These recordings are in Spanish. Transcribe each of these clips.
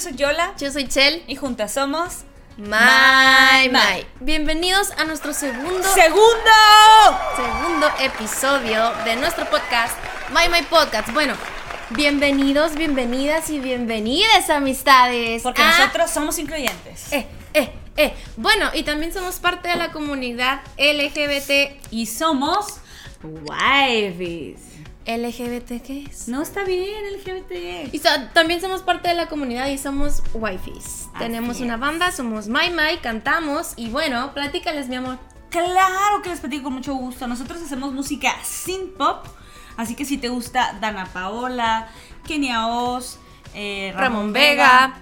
Yo soy Yola. Yo soy Chel. Y juntas somos. My, my. Bienvenidos a nuestro segundo. ¡Segundo! Segundo episodio de nuestro podcast, My My Podcast. Bueno, bienvenidos, bienvenidas y bienvenidas, amistades. Porque nosotros somos incluyentes. Eh, eh, eh. Bueno, y también somos parte de la comunidad LGBT. Y somos. Wifes. ¿LGBT qué es? No está bien, LGBT. Y también somos parte de la comunidad y somos wifis. Tenemos una banda, somos My My, cantamos y bueno, platícales, mi amor. Claro que les platico con mucho gusto. Nosotros hacemos música sin pop. Así que si te gusta Dana Paola, Kenia Oz, eh, Ramón, Vega,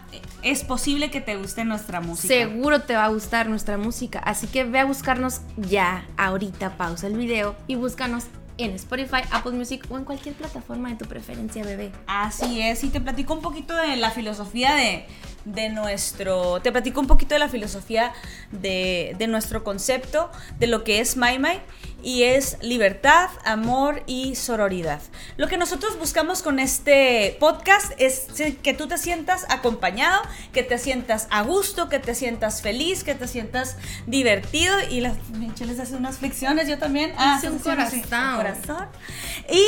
es posible que te guste nuestra música. Seguro te va a gustar nuestra música. Así que ve a buscarnos ya, ahorita, pausa el video y búscanos en Spotify, Apple Music o en cualquier plataforma de tu preferencia, bebé. Así es, y te platico un poquito de la filosofía de, de nuestro, te platico un poquito de la filosofía de, de nuestro concepto, de lo que es My My y es libertad, amor y sororidad. Lo que nosotros buscamos con este podcast es que tú te sientas acompañado, que te sientas a gusto, que te sientas feliz, que te sientas divertido y las les hace unas flexiones, yo también. Ah, un corazón. corazón. Y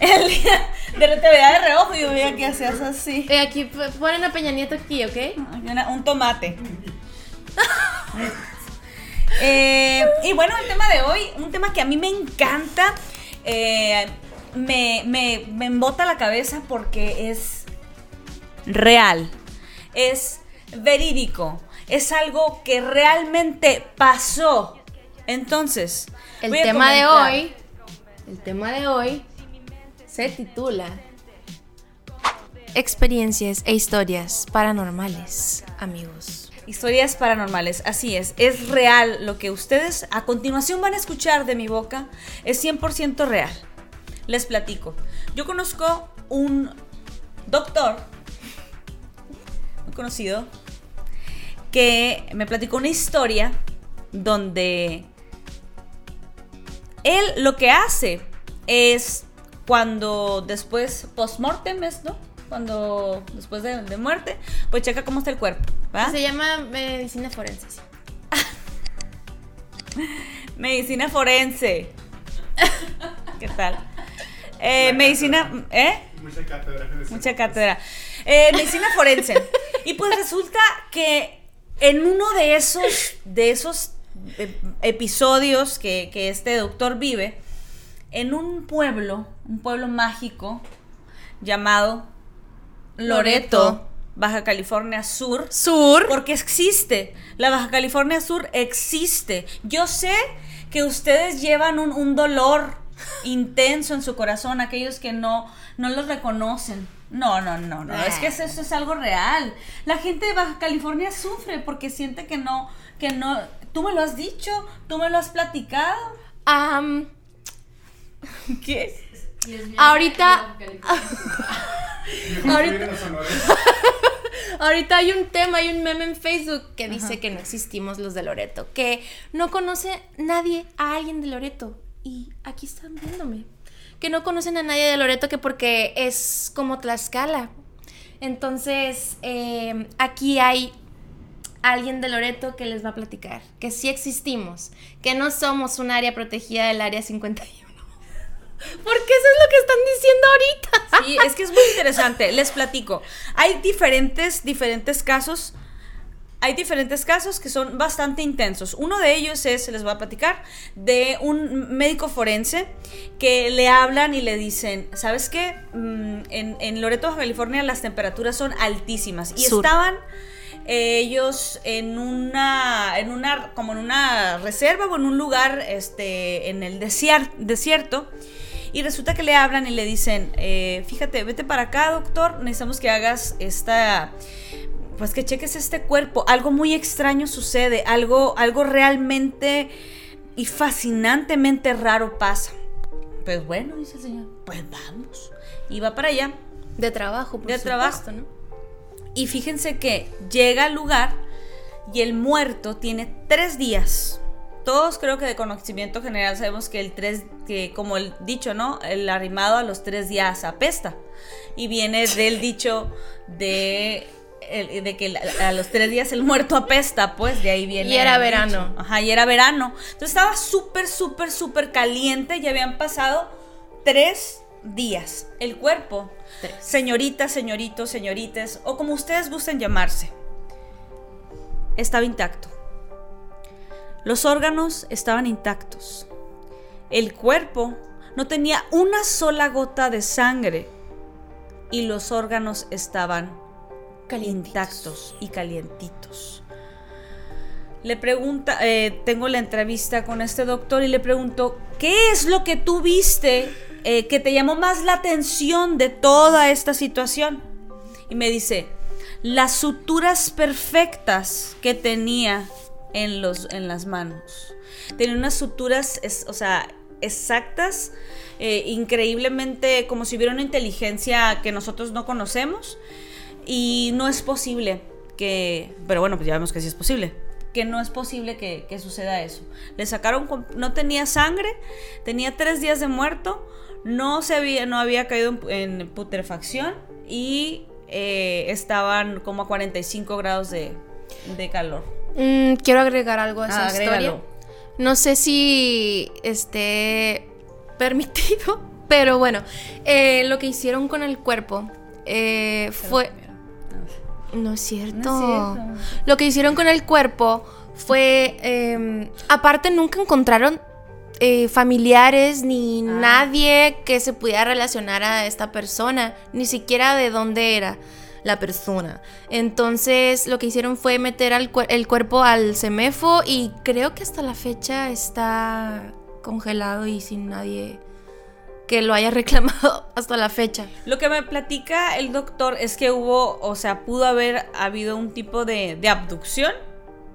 el día de te veía de reojo y yo veía que hacías así. Y aquí ponen a Peña Nieto aquí, ¿ok? Un tomate. Eh, y bueno, el tema de hoy, un tema que a mí me encanta, eh, me, me, me embota la cabeza porque es real, es verídico, es algo que realmente pasó. Entonces, el tema de hoy, el tema de hoy se titula Experiencias e historias paranormales, amigos. Historias paranormales, así es, es real. Lo que ustedes a continuación van a escuchar de mi boca es 100% real. Les platico. Yo conozco un doctor, muy conocido, que me platicó una historia donde él lo que hace es cuando después, post-mortem, ¿no? Cuando después de, muerte, pues checa cómo está el cuerpo. Se llama medicina forense. medicina forense. ¿Qué tal? Eh, medicina, ¿eh? Mucha cátedra. Mucha cátedra. Eh, medicina forense. Y pues resulta que en uno de esos, de esos eh, episodios que, que este doctor vive, en un pueblo, un pueblo mágico llamado Loreto, Baja California Sur. Sur. Porque existe. La Baja California Sur existe. Yo sé que ustedes llevan un, dolor intenso en su corazón, aquellos que no, no los reconocen. No, no, no, no. Es que eso, es algo real. La gente de Baja California sufre porque siente que no, que no. Tú me lo has dicho, tú me lo has platicado. ¿Qué? Ahorita. ahorita, hay un tema, hay un meme en Facebook que dice que no existimos los de Loreto, que no conoce nadie a alguien de Loreto. Y aquí están viéndome. Que no conocen a nadie de Loreto que porque es como Tlaxcala. Entonces, em, aquí hay alguien de Loreto que les va a platicar que sí existimos, que no somos un área protegida del área 51 porque eso es lo que están diciendo ahorita. Sí, es que es muy interesante. Les platico. Hay diferentes, diferentes casos. Hay diferentes casos que son bastante intensos. Uno de ellos es, les voy a platicar, de un médico forense que le hablan y le dicen, ¿sabes qué? Mm, en, Loreto, California, las temperaturas son altísimas. Y estaban ellos en una, en una, como en una reserva o en un lugar, este, en el desierto y resulta que le hablan y le dicen, eh, fíjate, vete para acá, doctor, necesitamos que hagas esta, pues que cheques este cuerpo. Algo muy extraño sucede, algo, algo realmente y fascinantemente raro pasa. Pues bueno, dice el señor, pues vamos. Y va para allá. De trabajo, por De trabajo. ¿no? Y fíjense que llega al lugar y el muerto tiene tres días todos creo que de conocimiento general sabemos que el tres, que como el dicho, ¿no? El arrimado a los tres días apesta. Y viene del dicho de de que a los tres días el muerto apesta, pues de ahí viene. Y era verano. dicho. Ajá, y era verano. Entonces estaba súper, súper, súper caliente. Ya habían pasado tres días. El cuerpo, Tres. señoritas, señoritos, señoritas, o como ustedes gusten llamarse, estaba intacto. Los órganos estaban intactos. El cuerpo no tenía una sola gota de sangre y los órganos estaban intactos y calientitos. Le pregunta, eh, tengo la entrevista con este doctor y le pregunto, ¿qué es lo que tú viste eh, que te llamó más la atención de toda esta situación? Y me dice, las suturas perfectas que tenía en, los, en las manos. Tenía unas suturas, o sea, exactas, eh, increíblemente como si hubiera una inteligencia que nosotros no conocemos. Y no es posible que, pero bueno, pues ya vemos que sí es posible, que no es posible que, que suceda eso. Le sacaron, no tenía sangre, tenía tres días de muerto, no, se había, no había caído en, en putrefacción y eh, estaban como a 45 grados de, de calor. Mm, quiero agregar algo a esa Ah, historia. agrégalo. No sé si esté permitido, pero bueno, eh, lo que hicieron con el cuerpo eh, fue... No es cierto. No es cierto. Lo que hicieron con el cuerpo fue... eh, aparte nunca encontraron eh, familiares ni Ah. nadie que se pudiera relacionar a esta persona, ni siquiera de dónde era la persona. Entonces lo que hicieron fue meter al cuer- el cuerpo al semefo y creo que hasta la fecha está congelado y sin nadie que lo haya reclamado hasta la fecha. Lo que me platica el doctor es que hubo, o sea, pudo haber habido un tipo de, de abducción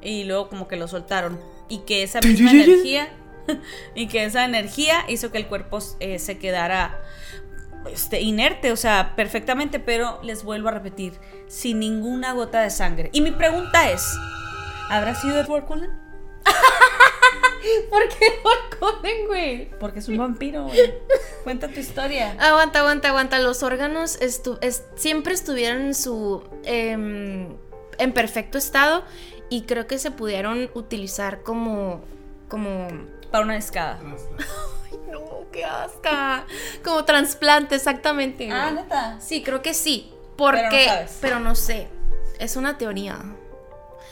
y luego como que lo soltaron. Y que esa misma energía, y que esa energía hizo que el cuerpo eh, se quedara este, inerte, o sea, perfectamente, pero les vuelvo a repetir, sin ninguna gota de sangre. Y mi pregunta es, ¿habrá sido Edward Cullen? ¿Por qué Coden, güey? Porque es un vampiro, güey. Cuenta tu historia. Aguanta, aguanta, aguanta. Los órganos estu- siempre estuvieron en su. em, en perfecto estado. Y creo que se pudieron utilizar como. como. Para una escada. No, qué asca. Como trasplante, exactamente. Ah, neta. Sí, creo que sí. Porque. sabes. pero no sé. Es una teoría.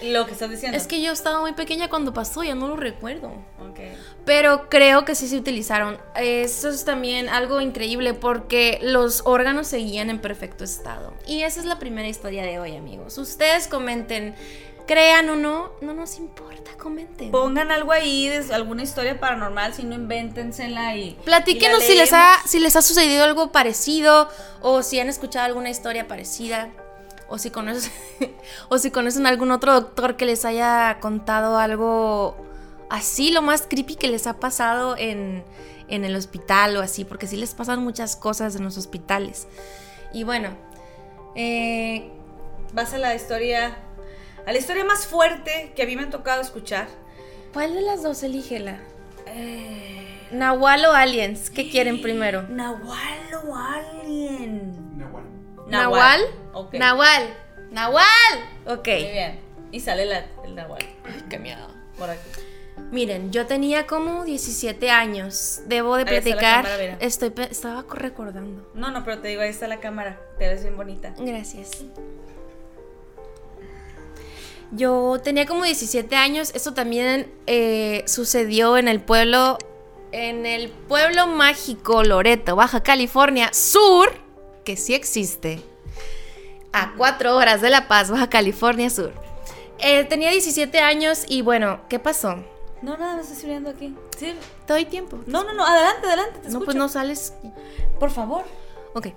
Lo que estás diciendo. Es que yo estaba muy pequeña cuando pasó, ya no lo recuerdo. Ok. Pero creo que sí se utilizaron. Eso es también algo increíble porque los órganos seguían en perfecto estado. Y esa es la primera historia de hoy, amigos. Ustedes comenten, crean o no, no nos importa, comenten. Pongan algo ahí, de alguna historia paranormal, si no, invéntensela y. Platíquenos y si les, ha, si les ha sucedido algo parecido o si han escuchado alguna historia parecida. O si, conocen, o si conocen algún otro doctor que les haya contado algo así, lo más creepy que les ha pasado en, en el hospital o así, porque sí les pasan muchas cosas en los hospitales. Y bueno, eh, Vas a la historia. A la historia más fuerte que a mí me ha tocado escuchar. ¿cuál de las dos elígela? Nahual o Aliens, ¿qué quieren primero? Nahual o alien. Nahual. ¿Nahual? Ok. Nahual. Nahual. Ok. Muy bien. Y sale la- el Nahual. Qué miedo. Por aquí. Miren, yo tenía como 17 años. Debo de platicar. cámara. Estoy estaba co- recordando. No, no, pero te digo, ahí está la cámara. Te ves bien bonita. Gracias. Yo tenía como 17 años. Esto también eh, sucedió en el pueblo. En el pueblo mágico Loreto, Baja California Sur, que sí existe. A cuatro horas de La Paz, Baja California Sur. Eh, tenía 17 años y bueno, ¿qué pasó? No, nada, me estás escribiendo aquí. Sí. Te doy tiempo. No, no, no, adelante, adelante, te no, escucho. pues no sales Por favor. Ok.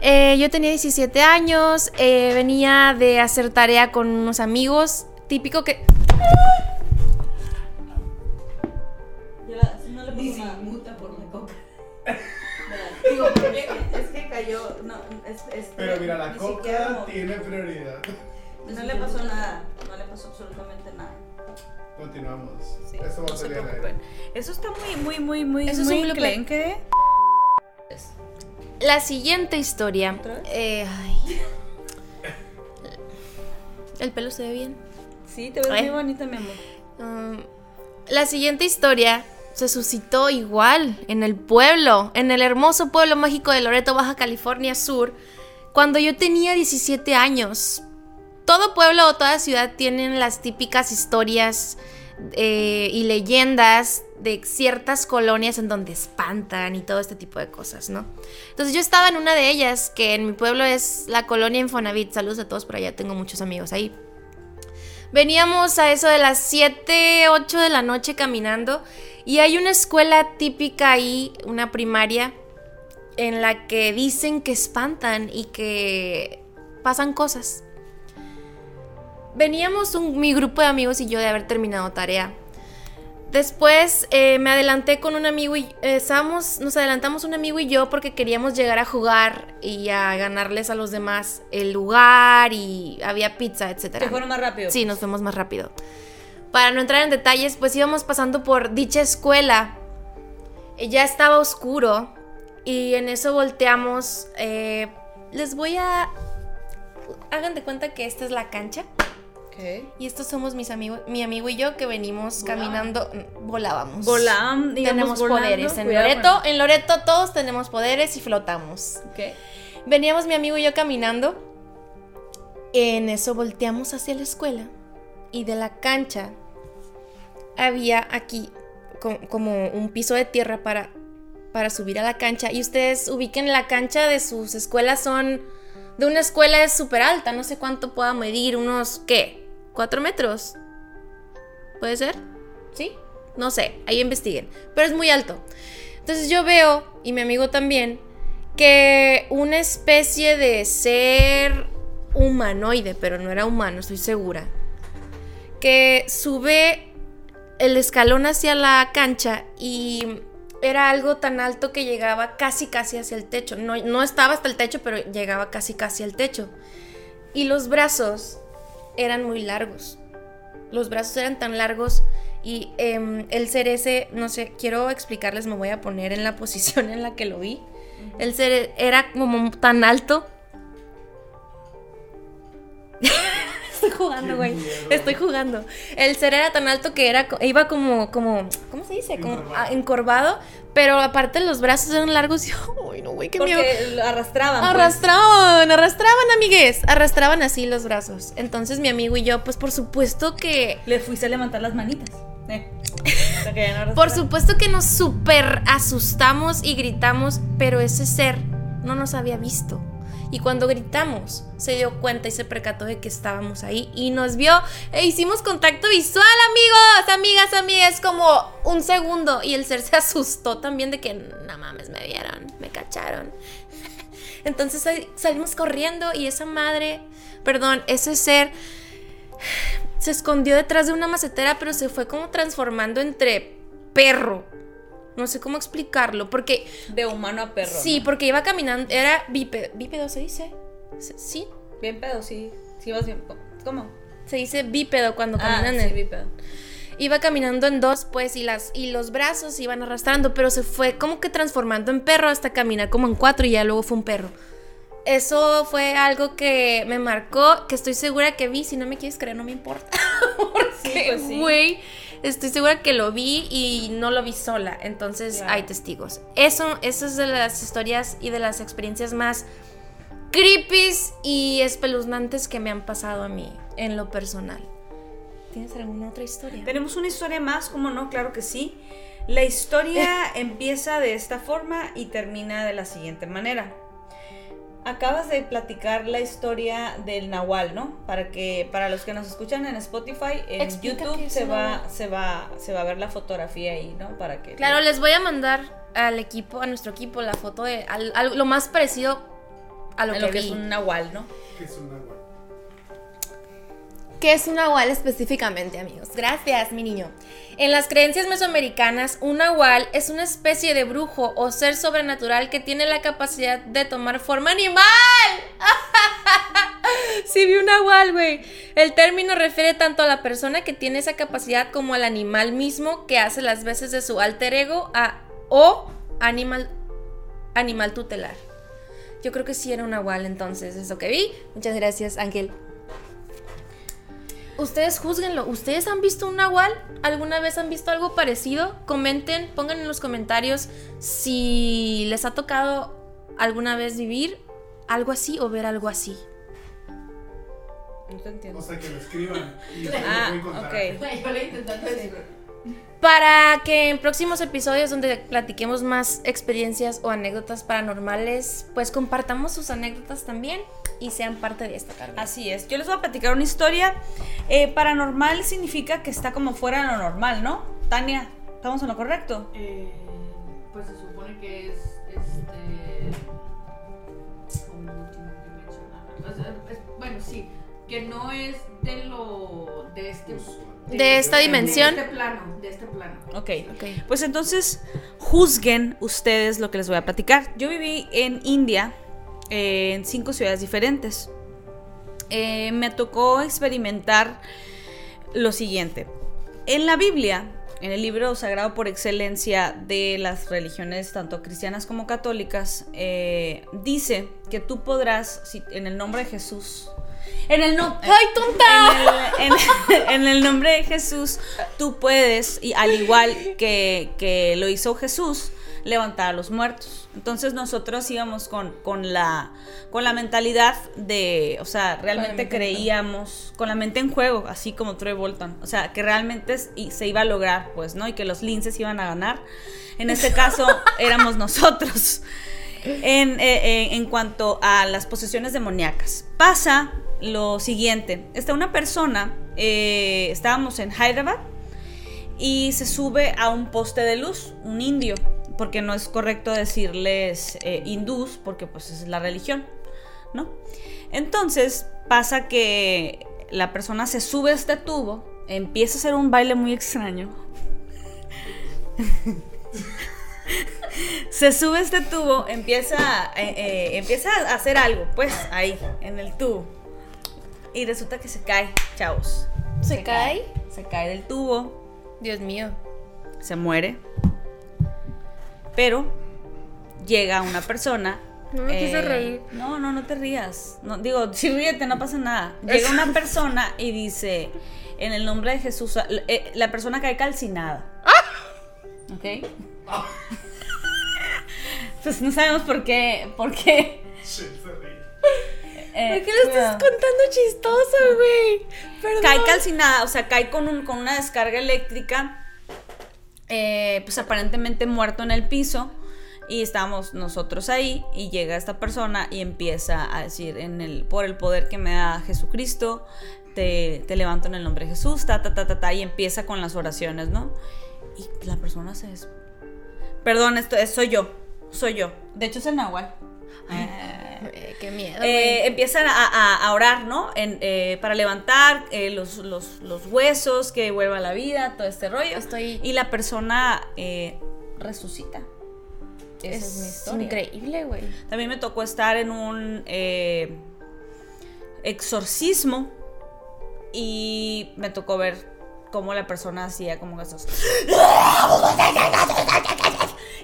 Eh, yo tenía 17 años, eh, venía de hacer tarea con unos amigos, típico que... No le nada. muta por la coca. Digo, es que cayó. No, es, es, Pero mira, la coca tiene prioridad. No le pasó nada. No le pasó absolutamente nada. Continuamos. Sí, Esto va no a salir. Eso está muy, muy, muy, muy, Eso es muy un blooper. La siguiente historia... Eh, ay. El pelo se ve bien. Sí, te ves Ay. muy bonita, mi amor. Um, la siguiente historia se suscitó igual en el pueblo, en el hermoso pueblo mágico de Loreto, Baja California Sur, cuando yo tenía 17 años. Todo pueblo o toda ciudad tienen las típicas historias eh, y leyendas de ciertas colonias en donde espantan y todo este tipo de cosas, ¿no? Entonces yo estaba en una de ellas, que en mi pueblo es la colonia Infonavit. Saludos a todos por allá, tengo muchos amigos ahí. Veníamos a eso de las 7, 8 de la noche caminando y hay una escuela típica ahí, una primaria, en la que dicen que espantan y que pasan cosas. Veníamos un- mi grupo de amigos y yo de haber terminado tarea. Después eh, me adelanté con un amigo y eh, estábamos, nos adelantamos un amigo y yo porque queríamos llegar a jugar y a ganarles a los demás el lugar y había pizza, etcétera. Te fueron más rápido. Sí, nos fuimos más rápido. Para no entrar en detalles, pues íbamos pasando por dicha escuela. Ya estaba oscuro y en eso volteamos. eh, les voy a... Hagan de cuenta que esta es la cancha. Y estos somos mis amigos, mi amigo y yo que venimos caminando, volábamos. Volam, digamos, tenemos volando. poderes. En Cuidado Loreto, en Loreto todos tenemos poderes y flotamos. Veníamos mi amigo y yo caminando. En eso volteamos hacia la escuela. Y de la cancha había aquí co- como un piso de tierra para, para subir a la cancha. Y ustedes ubiquen la cancha de sus escuelas son... De una escuela es súper alta, no sé cuánto pueda medir, unos, ¿qué? ¿Cuatro metros? ¿Puede ser? ¿Sí? No sé, ahí investiguen. Pero es muy alto. Entonces yo veo, y mi amigo también, que una especie de ser humanoide, pero no era humano, estoy segura, que sube el escalón hacia la cancha y era algo tan alto que llegaba casi casi hacia el techo. No, no estaba hasta el techo, pero llegaba casi casi al techo. Y los brazos eran muy largos. Los brazos eran tan largos y em, el ser ese, no sé, quiero explicarles, me voy a poner en la posición en la que lo vi. El ser era como tan alto. Estoy jugando, güey. Estoy jugando. El ser era tan alto que era iba como como ¿cómo se dice? Como Encorvado. Pero aparte los brazos eran largos y ay, no, güey, qué miedo. Lo arrastraban. pues. Arrastraban, arrastraban, amigues. Arrastraban así los brazos. Entonces mi amigo y yo, pues por supuesto que. Le fuiste a levantar las manitas. Eh. No Por supuesto que nos super asustamos y gritamos, pero ese ser no nos había visto. Y cuando gritamos, se dio cuenta y se percató de que estábamos ahí y nos vio e hicimos contacto visual, amigos, amigas, amigas, como un segundo. Y el ser se asustó también de que, no mames, me vieron, me cacharon. Entonces salimos corriendo y esa madre, perdón, ese ser se escondió detrás de una macetera, pero se fue como transformando entre perro. No sé cómo explicarlo, porque De humano a perro. sí, porque iba caminando, era bípedo, bípedo se dice. Sí, Bien pedo, sí. Sí, vas bien. ¿Cómo? se dice bípedo cuando Ah, caminan. sí, en- bien pedo. Iba caminando en dos, pues, y las y los brazos se iban arrastrando, pero se fue como que transformando en perro hasta caminar como en cuatro y ya luego fue un perro. Eso fue algo que me marcó, que estoy segura que vi. Si no me quieres creer, no me importa. Porque, pues sí. Estoy segura que lo vi y no lo vi sola. Entonces Claro. hay testigos. Eso, eso es de las historias y de las experiencias más creepy y espeluznantes que me han pasado a mí en lo personal. ¿Tienes alguna otra historia? Tenemos una historia más, ¿cómo no? Claro que sí. La historia empieza de esta forma y termina de la siguiente manera. Acabas de platicar la historia del Nahual, ¿no? Para que para los que nos escuchan en Spotify, en Explica YouTube se va se va se va a ver la fotografía ahí, ¿no? Para que Claro, les voy a mandar al equipo, a nuestro equipo, la foto de al- al- lo más parecido a lo que, lo que vi. es un Nahual, ¿no? Que es un. ¿Qué es un nahual específicamente, amigos? Gracias, mi niño. En las creencias mesoamericanas, un nahual es una especie de brujo o ser sobrenatural que tiene la capacidad de tomar forma animal. sí, vi un nahual, güey. El término refiere tanto a la persona que tiene esa capacidad como al animal mismo que hace las veces de su alter ego a, o animal, animal tutelar. Yo creo que sí era un nahual entonces, eso que vi. Muchas gracias, Ángel. Ustedes juzguenlo. ¿Ustedes han visto un nahual? ¿Alguna vez han visto algo parecido? Comenten, pongan en los comentarios si les ha tocado alguna vez vivir algo así o ver algo así. No te entiendo. O sea, que lo escriban. Y Ah, ok. Yo le intentando decir. Para que en próximos episodios donde platiquemos más experiencias o anécdotas paranormales, pues compartamos sus anécdotas también y sean parte de esta carga. Así es. Yo les voy a platicar una historia. Eh, paranormal significa que está como fuera de lo normal, ¿no? Tania, ¿estamos en lo correcto? Eh, pues se supone que es este. Como es- bueno, sí. Que no es de lo. de este. De esta dimensión. De este plano. De este plano. Ok. Ok. Pues entonces, juzguen ustedes lo que les voy a platicar. Yo viví en India, eh, en cinco ciudades diferentes. Eh, me tocó experimentar lo siguiente. En la Biblia, en el libro sagrado por excelencia de las religiones, tanto cristianas como católicas, eh, dice que tú podrás, si- en el nombre de Jesús, en el no- ¡Ay, tonta! en el, en- en el nombre de Jesús, tú puedes, y al igual que, que lo hizo Jesús, levantar a los muertos. Entonces nosotros íbamos con, con, la, con la mentalidad de, o sea, realmente mente en creíamos, con la mente en juego, así como Troy Bolton. O sea, que realmente se iba a lograr, pues, ¿no? Y que los linces iban a ganar. En este caso, éramos nosotros. En, eh, eh, en cuanto a las posesiones demoníacas, pasa lo siguiente. Está una persona, eh, estábamos en Hyderabad y se sube a un poste de luz, un indio, porque no es correcto decirles eh, hindús, porque pues es la religión, ¿no? Entonces pasa que la persona se sube a este tubo, empieza a hacer un baile muy extraño. se sube a este tubo, empieza, eh, eh, empieza a hacer algo, pues ahí, en el tubo. Y resulta que se cae, chavos. ¿Se cae? Se cae del tubo, Dios mío. se muere. Pero llega una persona. eh, No me quise reír. No, no, no te rías. No, digo, si ríete, no pasa nada. Llega una persona y dice, en el nombre de Jesús, eh, la persona cae calcinada. ¿Ok? pues no sabemos por qué. Por qué. Sí, se ríe. eh, ¿Por qué lo estás cuidado. contando chistoso, güey? Perdón. Cae calcinada, o sea, cae con, un, con una descarga eléctrica, eh, pues aparentemente muerto en el piso. Y estábamos nosotros ahí y llega esta persona y empieza a decir, en el, por el poder que me da Jesucristo, te, te levanto en el nombre de Jesús, ta, ta, ta, ta, ta, y empieza con las oraciones, ¿no? Y la persona se... Perdón, esto es, soy yo, soy yo. De hecho es el Nahual. Eh, qué miedo, Eh, empiezan a, a- a orar, ¿no? En, eh, para levantar los, los- los huesos, que vuelva a la vida, todo este rollo. Estoy- Y la persona resucita. Esa es, mi historia. increíble, güey. También me tocó estar en un exorcismo y me tocó ver cómo la persona hacía como esos...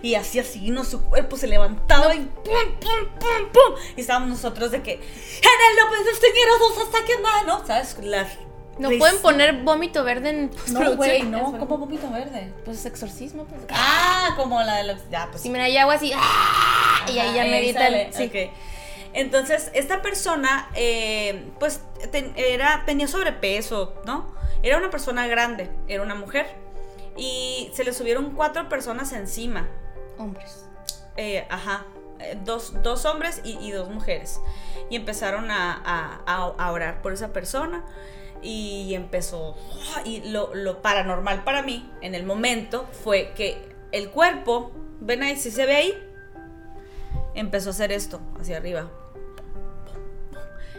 Y así así, ¿no? Su cuerpo se levantaba y pum, pum, pum, pum. Y estábamos nosotros de que... En el nombre del Señor nos está quemando, ¿sabes? La No pueden poner vómito verde en No, güey, no. Es- ¿Cómo vómito verde? Pues exorcismo, pues. Ah, como la de los... Ya, pues Si mira, hay agua así. ¡ah! Y ahí ya sale, el. Sí. ok. Entonces, esta persona, eh, pues, ten- era, tenía sobrepeso, ¿no? Era una persona grande, era una mujer. Y se le subieron cuatro personas encima. Hombres. Eh, ajá. eh, Dos, dos hombres y, y dos mujeres. Y empezaron a, a- orar por esa persona. Y empezó. Y lo, lo paranormal para mí, en el momento, fue que el cuerpo, ven ahí, si se ve ahí, empezó a hacer esto, hacia arriba.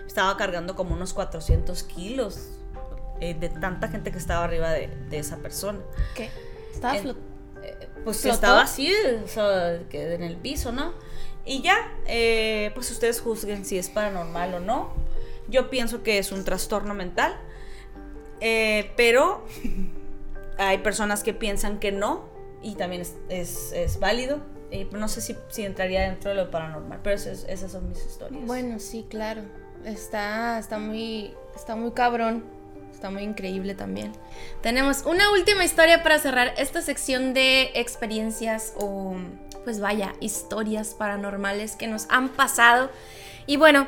Estaba cargando como unos 400 kilos eh, de tanta gente que estaba arriba de, de esa persona. ¿Qué? Estaba flotando. Eh, pues ¿Flotó? estaba así, o sea, que en el piso, ¿no? Y ya, eh, pues ustedes juzguen si es paranormal o no. Yo pienso que es un trastorno mental, eh, pero hay personas que piensan que no y también es, es- es válido. Y no sé si, si entraría dentro de lo paranormal, pero eso es- esas son mis historias. Bueno, sí, claro. Está, está muy, está muy cabrón. Está muy increíble también. Tenemos una última historia para cerrar esta sección de experiencias o, pues vaya, historias paranormales que nos han pasado. Y bueno,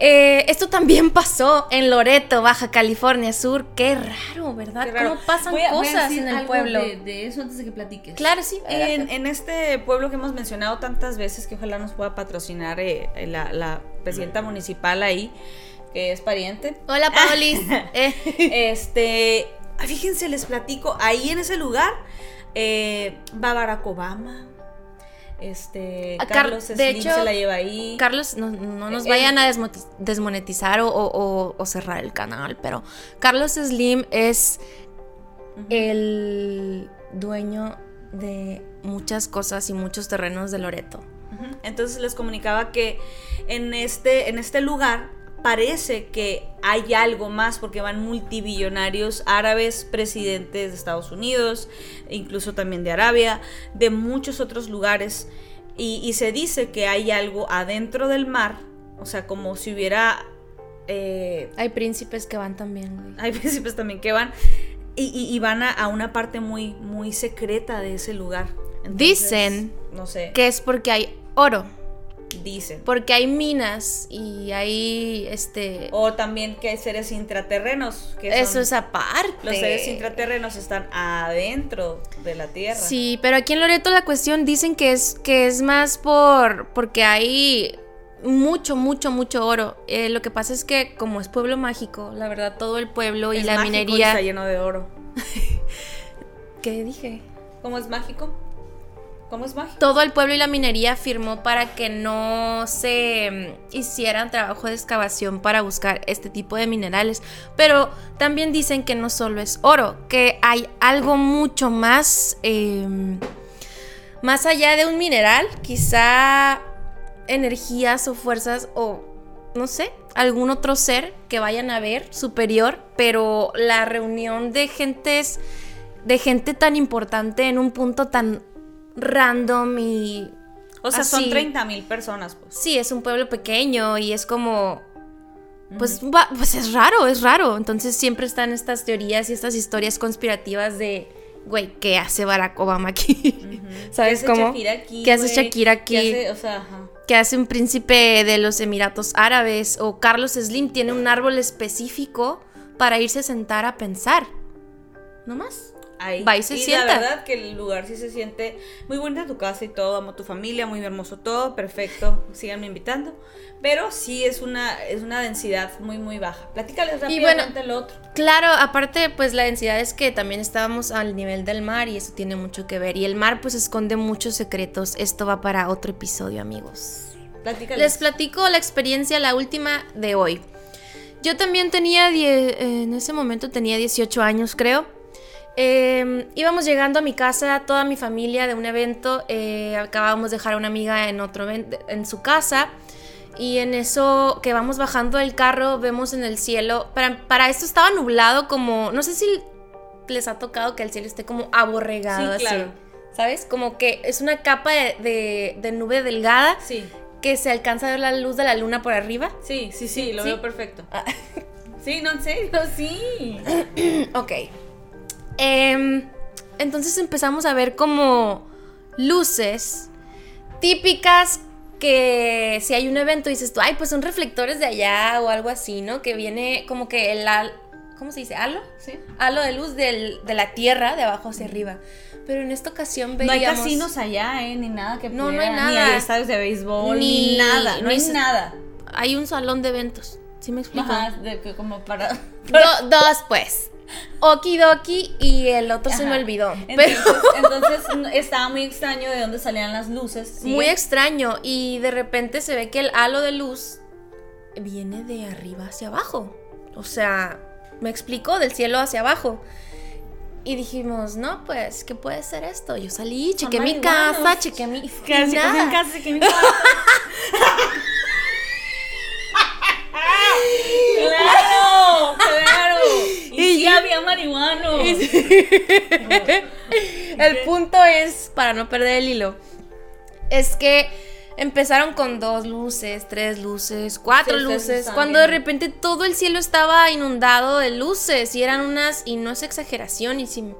eh, esto también pasó en Loreto, Baja California Sur. Qué raro, ¿verdad? Qué raro. ¿Cómo pasan Voy a- voy a cosas decir en el algo pueblo? De, de eso antes de que platiques. Claro, sí. En, en este pueblo que hemos mencionado tantas veces, que ojalá nos pueda patrocinar eh, la, la presidenta municipal ahí, que es pariente. Hola, Paulis. Eh, Este, fíjense, les platico, ahí en ese lugar eh, va Barack Obama. Este, Ah, Car- Carlos de Slim hecho, se la lleva ahí. Carlos, no, no nos Eh, vayan a desmo- desmonetizar o, o- o- o cerrar el canal, pero Carlos Slim es el dueño de muchas cosas y muchos terrenos de Loreto. Entonces les comunicaba que en este, en este lugar parece que hay algo más porque van multibillonarios árabes, presidentes de Estados Unidos, incluso también de Arabia, de muchos otros lugares. Y, y se dice que hay algo adentro del mar, o sea, como si hubiera... eh, Hay príncipes que van también, güey. hay príncipes también que van y, y- y van a, a una parte muy, muy secreta de ese lugar. Entonces, Dicen No sé. Que es porque hay oro, Dicen. porque hay minas y hay este... O también que hay seres intraterrenos. Que eso es aparte. Los seres intraterrenos están adentro de la Tierra. Sí, pero aquí en Loreto la cuestión dicen que es que es más por porque hay mucho, mucho, mucho oro. Eh, lo que pasa es que como es pueblo mágico, la verdad todo el pueblo y la mágico y minería. está lleno de oro. ¿Qué dije? ¿Cómo es mágico? ¿Cómo es? Todo el pueblo y la minería firmó para que no se mm, hicieran trabajo de excavación para buscar este tipo de minerales. Pero también dicen que no solo es oro, que hay algo mucho más, eh, más allá de un mineral, quizá energías o fuerzas o no sé, algún otro ser que vayan a ver superior, pero la reunión de gentes de gente tan importante en un punto tan random y O sea, son Así. 30 mil personas, pues. sí, es un pueblo pequeño y es como pues, va- pues es raro, es raro. Entonces siempre están estas teorías y estas historias conspirativas de, güey, ¿qué hace Barack Obama aquí? ¿Sabes ¿Qué hace cómo? Shakira aquí, ¿Qué hace? Shakira aquí? ¿Qué hace? O sea, ajá. que hace un príncipe de los Emiratos Árabes o Carlos Slim tiene un árbol específico para irse a sentar a pensar. ¿No más? Ahí. Va y se y sienta. la verdad que el lugar sí se siente muy bonita tu casa y todo, amo tu familia, muy hermoso todo, perfecto. Síganme invitando. Pero sí es una, es una densidad muy, muy baja. Platícales rápidamente lo otro. Claro, aparte, pues la densidad es que también estábamos al nivel del mar y eso tiene mucho que ver. Y el mar pues esconde muchos secretos. Esto va para otro episodio, amigos. Platícales. Les platico la experiencia, la última de hoy. Yo también tenía, die- en ese momento tenía 18 años, creo. Eh, íbamos llegando a mi casa, toda mi familia de un evento. eh, acabábamos de dejar a una amiga en, otro, en su casa. Y en eso que vamos bajando del carro, vemos en el cielo. Para, para esto estaba nublado, como. No sé si les ha tocado que el cielo esté como aborregado Sí, claro. así. ¿Sabes? Como que es una capa de, de- de nube delgada Sí, que se alcanza a ver la luz de la luna por arriba. sí, sí, sí, lo ¿Sí? veo perfecto. Sí, no, en serio, sí. Ok. Em, entonces empezamos a ver como luces típicas que si hay un evento dices tú, ay, pues son reflectores de allá o algo así, ¿no? Que viene como que el al- ¿cómo se dice? ¿Halo? Sí. Halo de luz del- de la tierra de abajo hacia arriba. Pero en esta ocasión No hay veíamos... casinos allá, ¿eh? Ni nada que No, no pudiera, hay nada. Ni hay estadios de béisbol, ni, Ni- nada. No hay nada. Hay un salón de eventos. ¿Sí me explico? Ajá, de que como para... Do- dos, pues. Okidoki y el otro se me olvidó. Entonces, Pero entonces estaba muy extraño de dónde salían las luces. ¿sí? muy extraño. Y de repente se ve que el halo de luz viene de arriba hacia abajo. O sea, me explicó del cielo hacia abajo. Y dijimos, no, pues, ¿qué puede ser esto? Yo salí, Son chequé mi marihuanos. casa, chequé mi. En casa. ¡Claro! ¡Claro! El punto es, para no perder el hilo, es que Empezaron con dos luces, tres luces, cuatro Sí, luces, cuando de repente todo el cielo estaba inundado de luces y eran unas, y no es exageración, y si,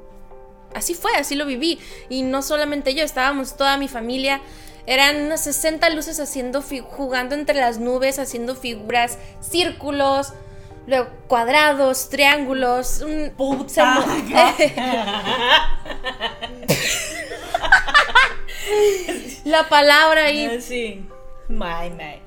así fue, así lo viví. Y no solamente yo, estábamos toda mi familia. Eran unas 60 luces haciendo, jugando entre las nubes, haciendo figuras, círculos, luego cuadrados, triángulos. Un, mo- La palabra ahí Sí. My, my.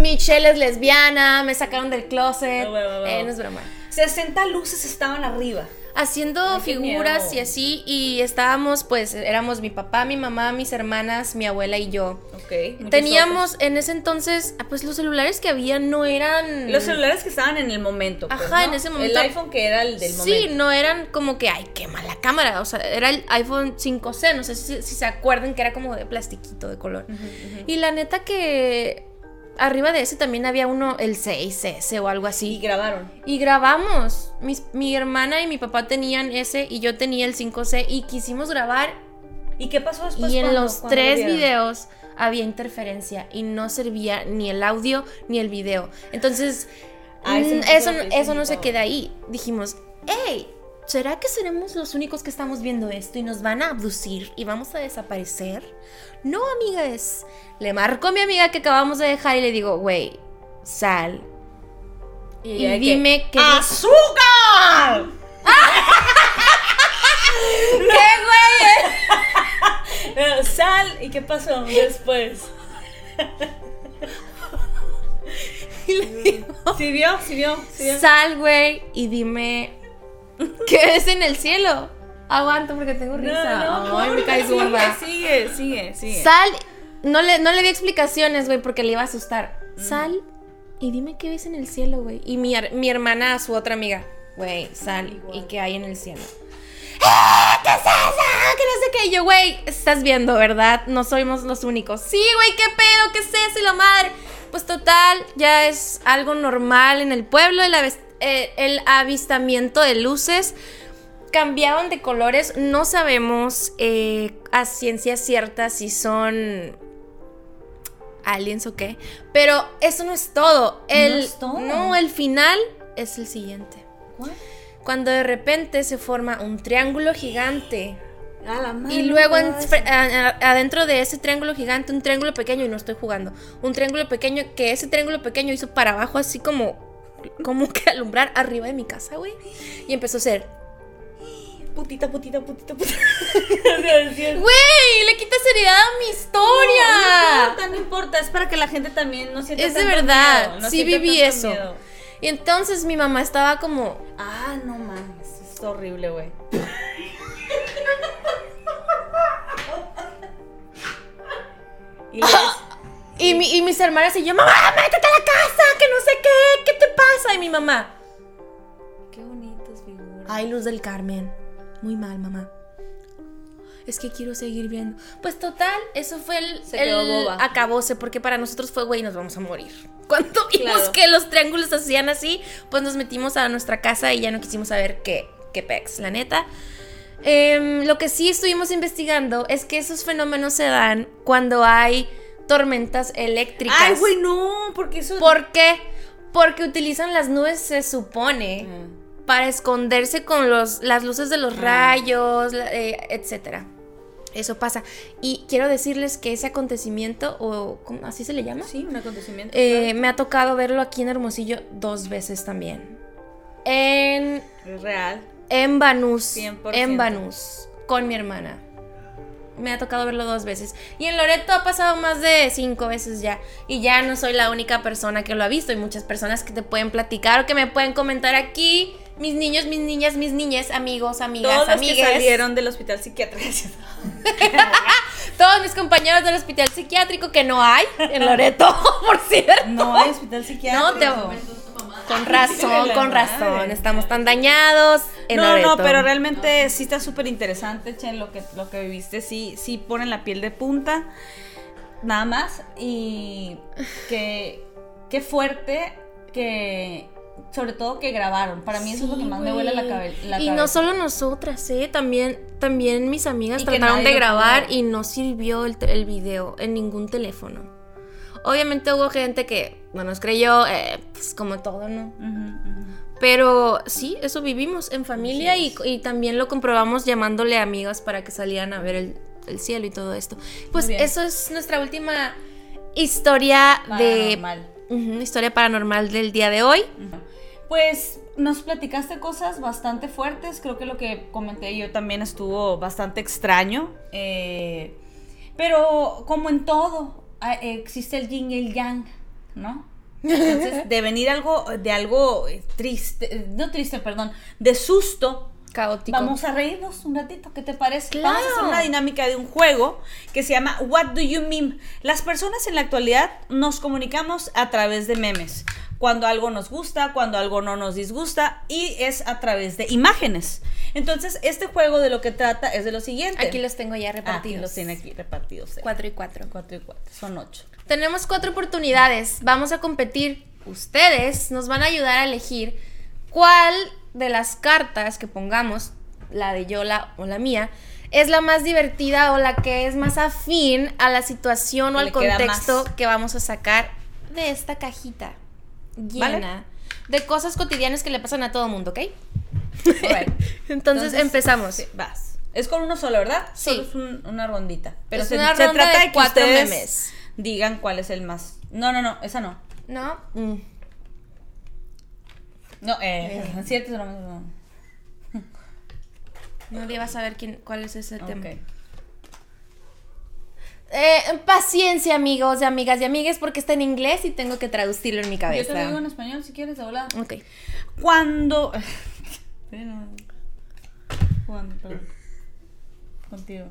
Michelle es lesbiana, me sacaron del closet. No, huevo, huevo. Eh, no es broma. 60 luces estaban arriba. Haciendo Ay, figuras miedo. y así, y estábamos, pues, éramos mi papá, mi mamá, mis hermanas, mi abuela y yo. Ok. Teníamos en ese entonces, ah, pues los celulares que había no eran. Los celulares que estaban en el momento. pues, Ajá, ¿no? en ese momento. El iPhone que era el del Sí, momento. no eran como que, ay, qué mala cámara. O sea, era el iPhone 5C, no sé si, si se acuerdan que era como de plastiquito de color. Y la neta que arriba de ese también había uno, el 6S o algo así. Y grabaron. Y grabamos. Mis- mi hermana y mi papá tenían ese y yo tenía el 5C y quisimos grabar ¿Y qué pasó después? y en cuando- los cuando tres vieron? videos había interferencia y no servía ni el audio ni el video. Entonces, se mm, eso, piel eso no se queda ahí. Dijimos, hey, ¿será que seremos los únicos que estamos viendo esto y nos van a abducir y vamos a desaparecer? No, amigas. Le marco a mi amiga que acabamos de dejar y le digo, güey, sal. Y, dime que... ¡Azúcar! ¿Qué, güey? Sal. ¿Y qué pasó después? ¿Sí vio? ¿Sí vio? ¿Sí vio? Sal, güey, y dime qué ves en el cielo. Aguanto porque tengo risa. Ay, me caes gorda. Sigue, sigue, sigue. Sal, no le, no le di explicaciones, güey, porque le iba a asustar. Sal y dime qué ves en el cielo, güey. Y mi, mi hermana su otra amiga, güey, sal y qué hay en el cielo. ¡Ah! ¿Qué es eso? Que no sé qué. Y yo, güey, estás viendo, ¿verdad? No somos los únicos. Sí, güey, qué pedo, qué es eso y la madre. Pues total, ya es algo normal en el pueblo, el, aves- eh, el avistamiento de luces cambiaban de colores. No sabemos eh, a ciencia cierta si son aliens o qué. Pero eso no es todo. El, es todo. no, el final es el siguiente. ¿Cuál? Cuando de repente se forma un triángulo gigante. A la madre, Y no luego en- adentro de ese triángulo gigante, un triángulo pequeño, y no estoy jugando, un triángulo pequeño, que ese triángulo pequeño hizo para abajo así como, como que alumbrar arriba de mi casa, güey. Y empezó a ser, Putita, putita, putita, putita. Güey, le quita seriedad a mi No historia. importa, no importa, es para que la gente también no sienta Es de tanto verdad, miedo, no sí viví eso. miedo. Y entonces mi mamá estaba como, Ah, no mames, es horrible, güey. Y le y, mi- y mis hermanas y yo, mamá, métete a la casa, que no sé qué, ¿qué te pasa? Y mi mamá, Qué bonitas figuras. Ay, Luz del Carmen. Muy mal, mamá. Es que quiero seguir viendo. Pues total, eso fue el, Se quedó el boba. acabose, porque para nosotros fue, güey, nos vamos a morir. Cuando vimos Claro. que los triángulos se hacían así, pues nos metimos a nuestra casa y ya no quisimos saber qué, qué pex, la neta. Em, lo que sí estuvimos investigando es que esos fenómenos se dan cuando hay tormentas eléctricas. Ay, güey, no, porque eso. ¿Por qué? Porque utilizan las nubes, se supone Mm. para esconderse con los, las luces de los rayos, eh, etcétera. Eso pasa. Y quiero decirles que ese acontecimiento, o ¿cómo- así se le llama, Sí, un acontecimiento. Eh, me ha tocado verlo aquí en Hermosillo dos veces también. En, real. en Banús. 100%. En Banús. Con mi hermana. Me ha tocado verlo dos veces. Y en Loreto ha pasado más de cinco veces ya. Y ya no soy la única persona que lo ha visto. Hay muchas personas que te pueden platicar o que me pueden comentar aquí. Mis niños, mis niñas, mis niñas, amigos, amigas, Todos los que salieron del hospital psiquiátrico. Todos mis compañeros del hospital psiquiátrico que no hay en Loreto, por cierto. No hay hospital psiquiátrico. No te Con razón, con razón. Estamos tan dañados en no, no, pero realmente sí está súper interesante, Chen, lo que, lo que viviste. Sí, sí ponen la piel de punta. Nada más. Y que qué fuerte que sobre todo que grabaron. Para mí eso es lo que más me huele la, güey. cabe- la Y cabeza. no solo nosotras, ¿eh? También, también mis amigas Y trataron de grabar y no sirvió el, el video en ningún teléfono. Obviamente hubo gente que no nos creyó, eh, pues como todo, ¿no? Pero sí, eso vivimos en familia y, y también lo comprobamos llamándole a amigas para que salieran a ver el, el cielo y todo esto. Pues eso es nuestra última historia de... Paranormal. Ujú, historia paranormal del día de hoy. Pues nos platicaste cosas bastante fuertes. Creo que lo que comenté yo también estuvo bastante extraño. eh, pero como en todo, existe el yin y el yang, ¿no? Entonces, de venir algo, de algo eh, triste, eh, no triste, perdón, de susto, Caótico. Vamos a reírnos un ratito, ¿qué te parece? Claro. Vamos a hacer una dinámica de un juego que se llama What Do You Meme. Las personas en la actualidad nos comunicamos a través de memes. Cuando algo nos gusta, cuando algo no nos disgusta y es a través de imágenes. Entonces, este juego de lo que trata es de lo siguiente. Aquí los tengo ya Ah, repartidos. los tiene aquí repartidos. eh. Cuatro y cuatro. Cuatro y cuatro, son ocho. Tenemos cuatro oportunidades. Vamos a competir. Ustedes nos van a ayudar a elegir cuál de las cartas que pongamos, la de yo la, o la mía, es la más divertida o la que es más afín a la situación o al contexto que vamos a sacar de esta cajita ¿Vale? llena de cosas cotidianas que le pasan a todo mundo, ¿ok? Alright. Entonces, empezamos. sí, vas. Es con uno solo, ¿verdad? Sí. Solo es un- una rondita. Pero Es se, una se ronda trata de de que cuatro ustedes memes. digan cuál es el más. No, no, no, esa no. ¿No? Mm. No, eh, es cierto, no, no. Nadie va a saber quién, cuál es ese tema. Eh, paciencia, amigos y amigas y amigues, porque está en inglés y tengo que traducirlo en mi Yo cabeza. te lo digo en español si quieres de volada. Ok. Cuando. Cuando, perdón. Contigo.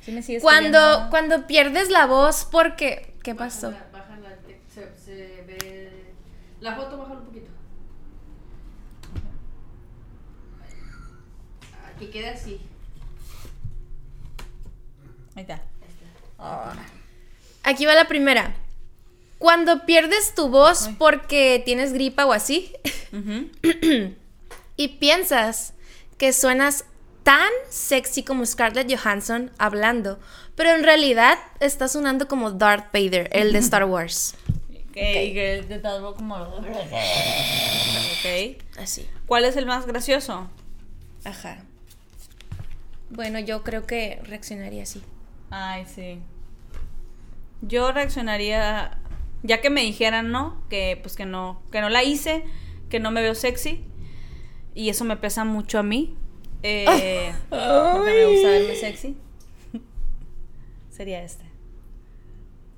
¿Sí me sigues Cuando, cuando pierdes la voz, porque. ¿Qué pasó? Bájala, se, se ve. La foto, bájala un poquito. Que quede así. Ahí está. Aquí va la primera. Cuando pierdes tu voz Ay. porque tienes gripa o así, y piensas que suenas tan sexy como Scarlett Johansson hablando, pero en realidad está sonando como Darth Vader, el de Star Wars. Que y que te tardó como. Ok. Así. ¿Cuál es el más gracioso? Ajá. Bueno, yo creo que reaccionaría así. Ay, sí. Yo reaccionaría. Ya que me dijeran no, que pues que no, que no la hice, que no me veo sexy. Y eso me pesa mucho a mí. Eh, porque me gusta verme sexy. Sería este.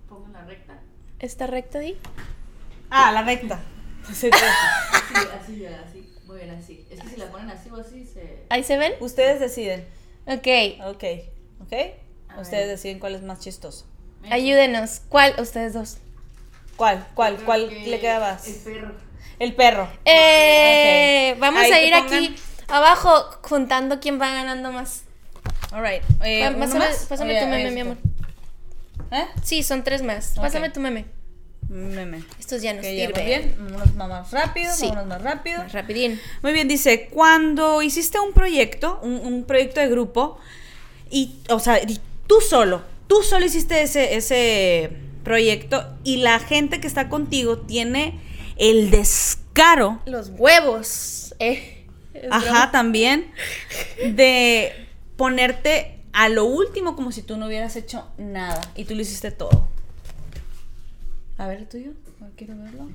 Pongo la recta. ¿Está recto ahí? Ah, la recta. Sí, sí. Así, así, así. Muy bien, así. Es que si la ponen así o así, se. ¿Ahí se ven? Ustedes deciden. Ok. Ok. ¿Ok? A Ustedes ver. deciden cuál es más chistoso. Ayúdenos. ¿Cuál? Ustedes dos. ¿Cuál? ¿Cuál? ¿Cuál que le queda más? El perro. El perro. Eh. Vamos Ahí a ir aquí abajo juntando quién va ganando más. Alright. Eh, Pa- ¿uno Pásame, más? pásame tu meme, mi amor. ¿Eh? Sí, son tres más. Ok. Pásame tu meme. Meme. Estos ya nos Ok, ya, muy sirven. bien. Vámonos más rápido, Sí. vámonos más rápido. Más rapidín. Muy bien, dice, cuando hiciste un proyecto, un, un proyecto de grupo, y, o sea, y tú solo, tú solo hiciste ese, ese proyecto y la gente que está contigo tiene el descaro, Los huevos. Eh, es ajá, broma. también, de ponerte a lo último como si tú no hubieras hecho nada y tú lo hiciste todo. A ver, el tuyo, quiero verlo.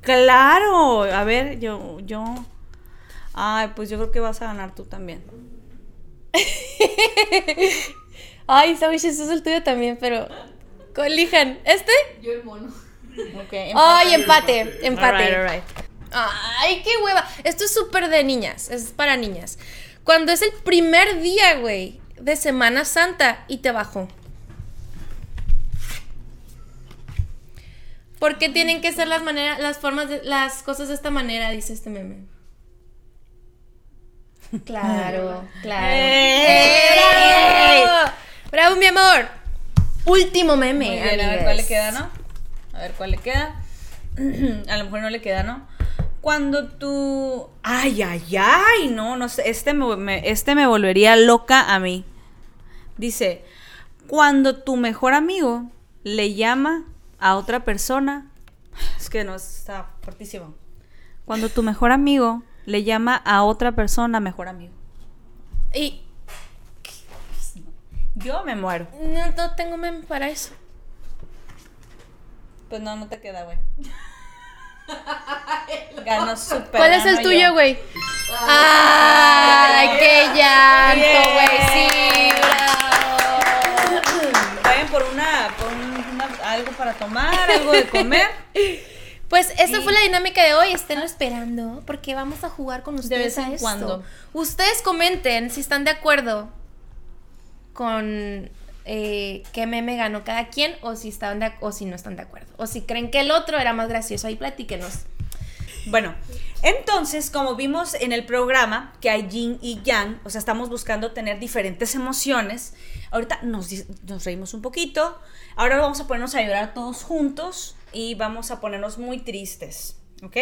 Claro, a ver, yo, yo. Ay, pues yo creo que vas a ganar tú también. Ay, está muy chistoso el tuyo también, pero. Colijan. ¿Este? Yo el mono. Ok, Ay, empate. Empate. Ay, qué hueva. Esto es súper de niñas. Es para niñas. Cuando es el primer día, güey, de Semana Santa y te bajó. ¿Por qué tienen que ser las maneras, las formas, de, las cosas de esta manera? Dice este meme. Claro, claro. ¡Ey! ¡Eh, ¡Bravo! ¡Bravo, mi amor! Último meme. Muy bien, a ver cuál le queda, ¿no? A ver cuál le queda. a lo mejor no le queda, ¿no? Cuando tú... Ay, ay, ay, no, no sé, este me, me- este me volvería loca a mí. Dice, cuando tu mejor amigo le llama a otra persona... Es que no, está fuertísimo. Cuando tu mejor amigo le llama a otra persona mejor amigo. Y Yo me muero. no, no tengo meme para eso. Pues no, no te queda, güey. Ganó súper. ¿Cuál es el tuyo, yo. güey? ¡Ay, qué llanto, güey! Sí, bravo. Vayan por una, por un- una- algo para tomar, algo de comer. Pues esta fue la dinámica de hoy. Esténlo esperando porque vamos a jugar con ustedes vez en a esto. cuando. Ustedes comenten si están de acuerdo con eh, qué meme ganó cada quien o si están de, o si no están de acuerdo o si creen que el otro era más gracioso. Ahí platíquenos. Bueno, entonces, como vimos en el programa, que hay yin y yang, o sea, estamos buscando tener diferentes emociones. Ahorita nos, nos reímos un poquito. Ahora vamos a ponernos a llorar todos juntos y vamos a ponernos muy tristes, ¿ok?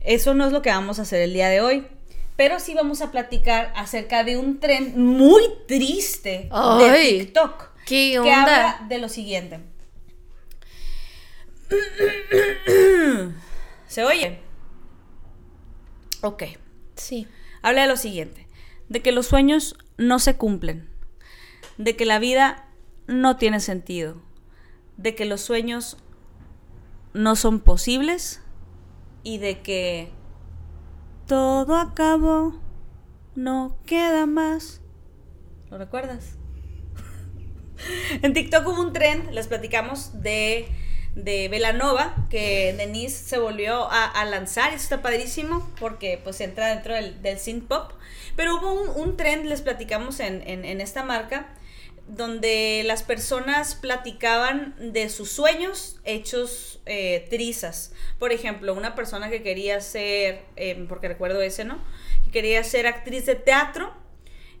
Eso no es lo que vamos a hacer el día de hoy. Pero sí vamos a platicar acerca de un tren muy triste de Ay, TikTok. ¿Qué que onda? habla de lo siguiente. ¿Se oye? Ok. Sí. Habla de lo siguiente. De que los sueños no se cumplen. De que la vida no tiene sentido. De que los sueños no son posibles. Y de que todo acabó. No queda más. ¿Lo recuerdas? En TikTok hubo un trend, les platicamos de, de Velanova, que Denise se volvió a, lanzar, y eso está padrísimo, porque pues entra dentro del, synth pop. Pero hubo un, un trend, les platicamos en- en esta marca, donde las personas platicaban de sus sueños hechos eh, trizas. Por ejemplo, una persona que quería ser, eh, porque recuerdo ese, ¿no? Que quería ser actriz de teatro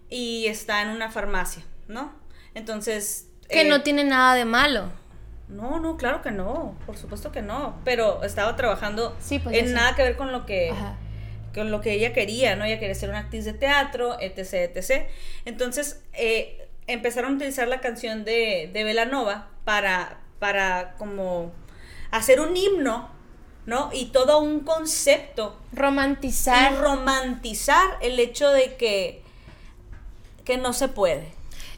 y está en una farmacia, ¿no? Entonces... Que eh, no tiene nada de malo. no, no, claro que no, por supuesto que no, pero estaba trabajando Sí, pues, en nada que ver con lo que Ajá. con lo que ella quería, ¿no? Ella quería ser una actriz de teatro, etc, etc. Entonces, eh, empezaron a utilizar la canción de, de Belanova para, para como hacer un himno, ¿no? Y todo un concepto Romantizar. y romantizar el hecho de que, que no se puede.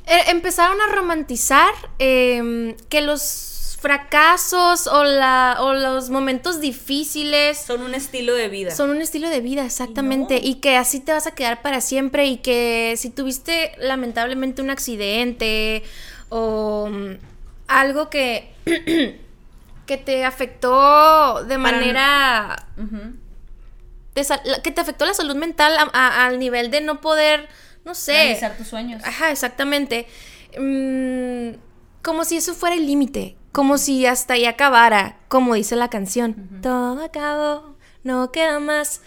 Eh, empezaron a romantizar em, que los fracasos o, la, o los momentos difíciles Son un estilo de vida. son un estilo de vida, exactamente. no. Y que así te vas a quedar para siempre. Y que si tuviste lamentablemente un accidente o mm, algo que, que te afectó de Para- manera. Que te afectó la salud mental a- a- al nivel de no poder, no sé. Realizar tus sueños. Ajá, exactamente. Mm, como si eso fuera el límite, como si hasta ahí acabara, como dice la canción. Todo acabó, no queda más.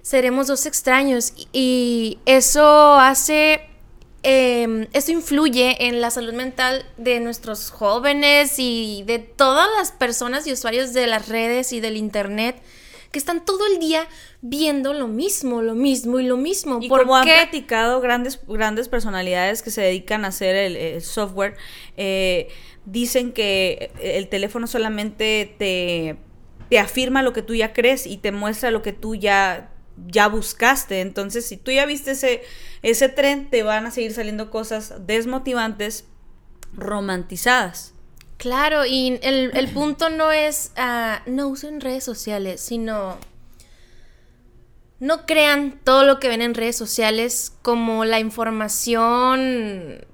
Seremos dos extraños y, eso hace, eh, eso influye en la salud mental de nuestros jóvenes y de todas las personas y usuarios de las redes y del internet que están todo el día viendo lo mismo, lo mismo y lo mismo. Y ¿Por como han platicado grandes, grandes personalidades que se dedican a hacer el, el software, eh, dicen que el teléfono solamente te, te afirma lo que tú ya crees y te muestra lo que tú ya, ya buscaste. Entonces, si tú ya viste ese, ese tren, te van a seguir saliendo cosas desmotivantes, romantizadas. Claro, y el, el punto no es ah, no usen redes sociales, sino no crean todo lo que ven en redes sociales como la información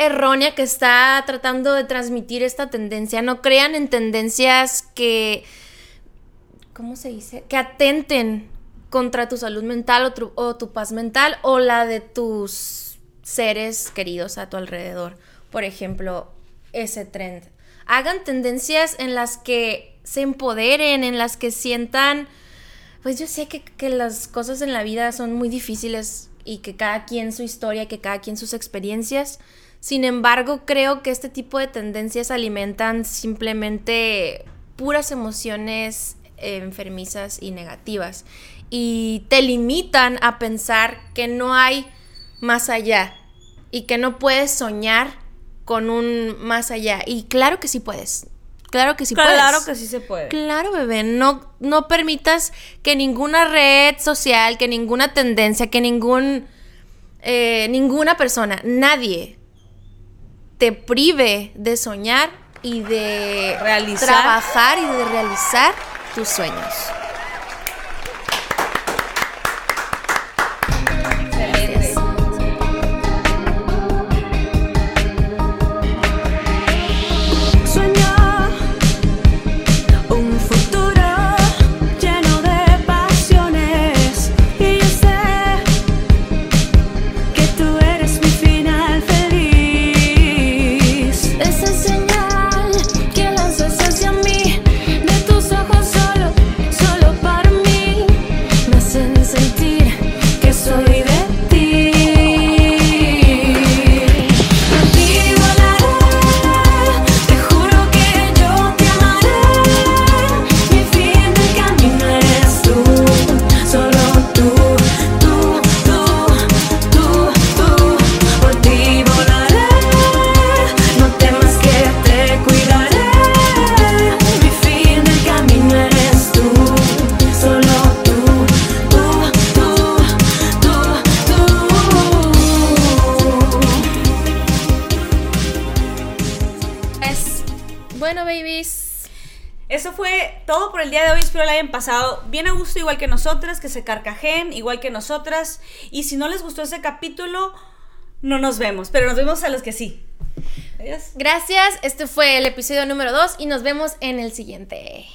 errónea que está tratando de transmitir esta tendencia. No crean en tendencias que, ¿cómo se dice? Que atenten contra tu salud mental o tu, paz mental o la de tus seres queridos a tu alrededor. Por ejemplo, ese trend. Hagan tendencias en las que se empoderen, en las que sientan, pues yo sé que, que las cosas en la vida son muy difíciles y que cada quien su historia, que cada quien sus experiencias. Sin embargo, creo que este tipo de tendencias alimentan simplemente puras emociones eh, enfermizas y negativas. Y te limitan a pensar que no hay más allá y que no puedes soñar con un más allá. Y claro que sí puedes. Claro que sí puedes. Claro que sí se puede. Claro, bebé, no, no permitas que ninguna red social, que ninguna tendencia, que ningún, eh, ninguna persona, nadie te prive de soñar y de Realizar. trabajar y de realizar tus sueños. Igual que nosotras, que se carcajen, igual que nosotras. Y si no les gustó ese capítulo, no nos vemos, pero nos vemos a los que sí. Adiós. Gracias, este fue el episodio número 2 y nos vemos en el siguiente.